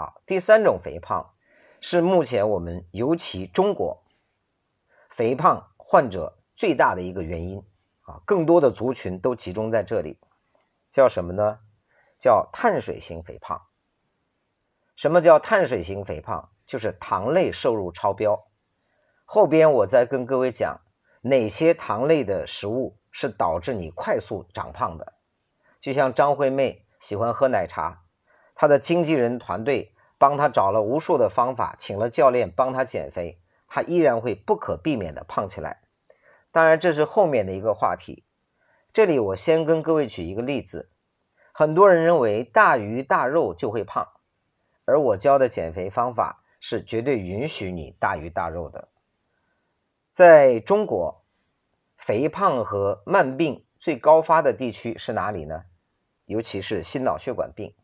好，第三种肥胖是目前我们尤其中国肥胖患者最大的一个原因啊，更多的族群都集中在这里，叫什么呢？叫碳水型肥胖。什么叫碳水型肥胖？就是糖类摄入超标。后边我再跟各位讲哪些糖类的食物是导致你快速长胖的。就像张惠妹喜欢喝奶茶，他的经纪人团队帮他找了无数的方法，请了教练帮他减肥，他依然会不可避免的胖起来。当然这是后面的一个话题。这里我先跟各位举一个例子，很多人认为大鱼大肉就会胖，而我教的减肥方法。是绝对允许你大鱼大肉的。在中国，肥胖和慢病最高发的地区是哪里呢？尤其是心脑血管病。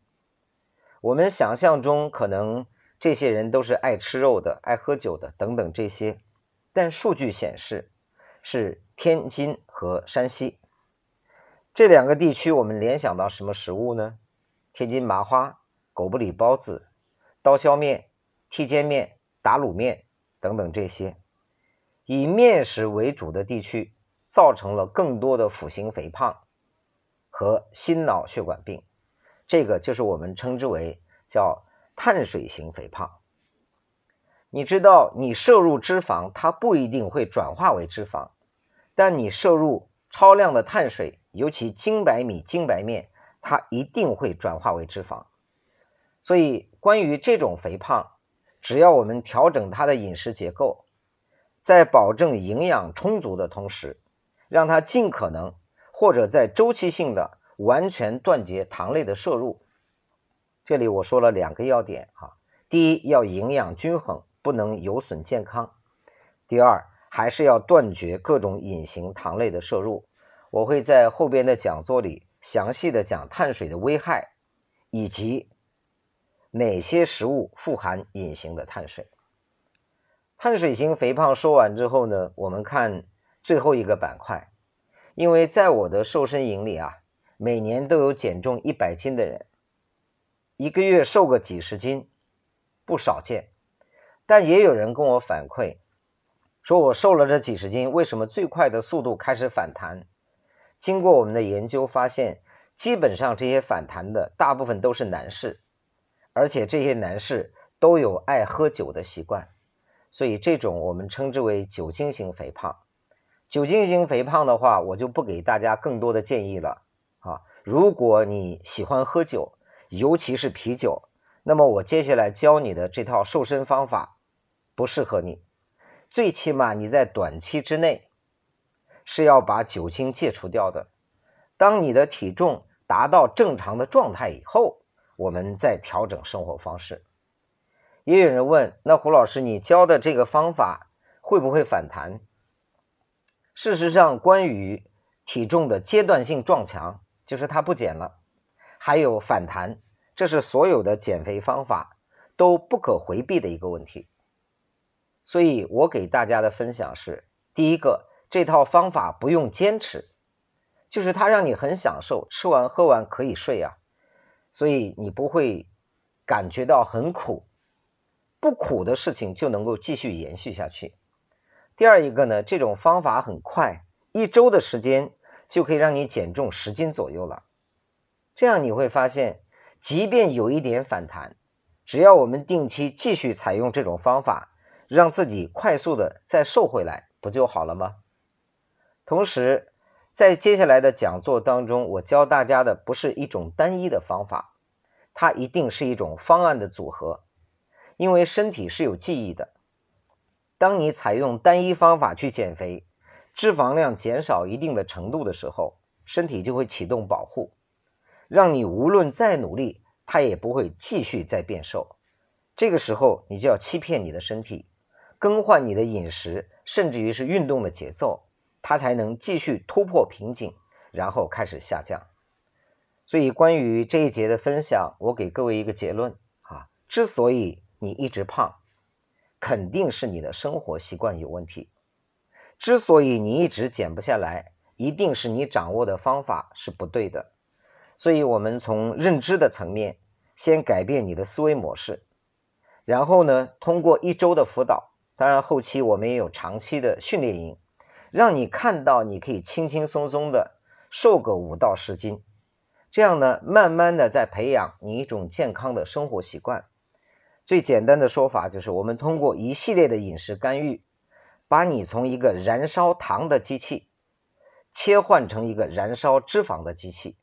我们想象中可能这些人都是爱吃肉的、爱喝酒的等等这些，但数据显示是天津和山西这两个地区。我们联想到什么食物呢？天津麻花、狗不理包子、刀削面。剔尖面、打卤面等等这些以面食为主的地区，造成了更多的腹型肥胖和心脑血管病。这个就是我们称之为叫碳水型肥胖。你知道，你摄入脂肪，它不一定会转化为脂肪，但你摄入超量的碳水，尤其精白米、精白面，它一定会转化为脂肪。所以，关于这种肥胖，只要我们调整它的饮食结构，在保证营养充足的同时，让它尽可能或者在周期性的完全断绝糖类的摄入。这里我说了两个要点哈：第一，要营养均衡，不能有损健康；第二，还是要断绝各种隐形糖类的摄入。我会在后边的讲座里详细的讲碳水的危害，以及。哪些食物富含隐形的碳水？碳水型肥胖说完之后呢？我们看最后一个板块，因为在我的瘦身营里啊，每年都有减重一百斤的人，一个月瘦个几十斤不少见。但也有人跟我反馈，说我瘦了这几十斤，为什么最快的速度开始反弹？经过我们的研究发现，基本上这些反弹的大部分都是男士。而且这些男士都有爱喝酒的习惯，所以这种我们称之为酒精型肥胖。酒精型肥胖的话，我就不给大家更多的建议了啊。如果你喜欢喝酒，尤其是啤酒，那么我接下来教你的这套瘦身方法不适合你。最起码你在短期之内是要把酒精戒除掉的。当你的体重达到正常的状态以后。我们再调整生活方式。也有人问：那胡老师，你教的这个方法会不会反弹？事实上，关于体重的阶段性撞墙，就是它不减了，还有反弹，这是所有的减肥方法都不可回避的一个问题。所以我给大家的分享是：第一个，这套方法不用坚持，就是它让你很享受，吃完喝完可以睡啊。所以你不会感觉到很苦，不苦的事情就能够继续延续下去。第二一个呢，这种方法很快，一周的时间就可以让你减重十斤左右了。这样你会发现，即便有一点反弹，只要我们定期继续采用这种方法，让自己快速的再瘦回来，不就好了吗？同时。在接下来的讲座当中，我教大家的不是一种单一的方法，它一定是一种方案的组合。因为身体是有记忆的，当你采用单一方法去减肥，脂肪量减少一定的程度的时候，身体就会启动保护，让你无论再努力，它也不会继续再变瘦。这个时候，你就要欺骗你的身体，更换你的饮食，甚至于是运动的节奏。它才能继续突破瓶颈，然后开始下降。所以，关于这一节的分享，我给各位一个结论啊：之所以你一直胖，肯定是你的生活习惯有问题；之所以你一直减不下来，一定是你掌握的方法是不对的。所以，我们从认知的层面，先改变你的思维模式，然后呢，通过一周的辅导，当然后期我们也有长期的训练营，让你看到你可以轻轻松松的瘦个五到十斤，这样呢，慢慢的在培养你一种健康的生活习惯。最简单的说法就是，我们通过一系列的饮食干预，把你从一个燃烧糖的机器，切换成一个燃烧脂肪的机器，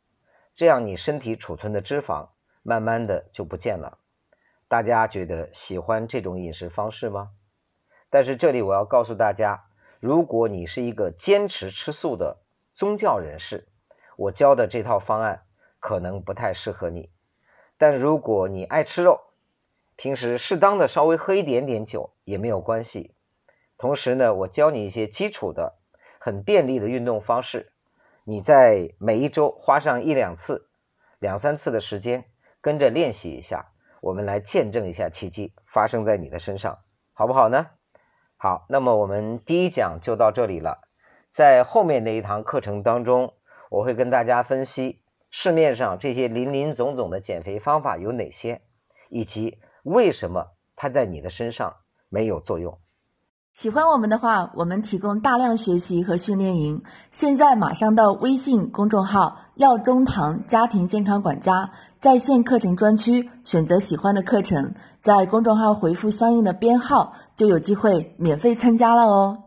这样你身体储存的脂肪慢慢的就不见了。大家觉得喜欢这种饮食方式吗？但是这里我要告诉大家，如果你是一个坚持吃素的宗教人士，我教的这套方案可能不太适合你。但如果你爱吃肉，平时适当的稍微喝一点点酒也没有关系。同时呢，我教你一些基础的、很便利的运动方式，你在每一周花上一两次、两三次的时间，跟着练习一下。我们来见证一下奇迹发生在你的身上，好不好呢？好，那么我们第一讲就到这里了。在后面那一堂课程当中，我会跟大家分析市面上这些林林总总的减肥方法有哪些，以及为什么它在你的身上没有作用。喜欢我们的话，我们提供大量学习和训练营。现在马上到微信公众号“药中堂家庭健康管家”在线课程专区，选择喜欢的课程，在公众号回复相应的编号，就有机会免费参加了哦。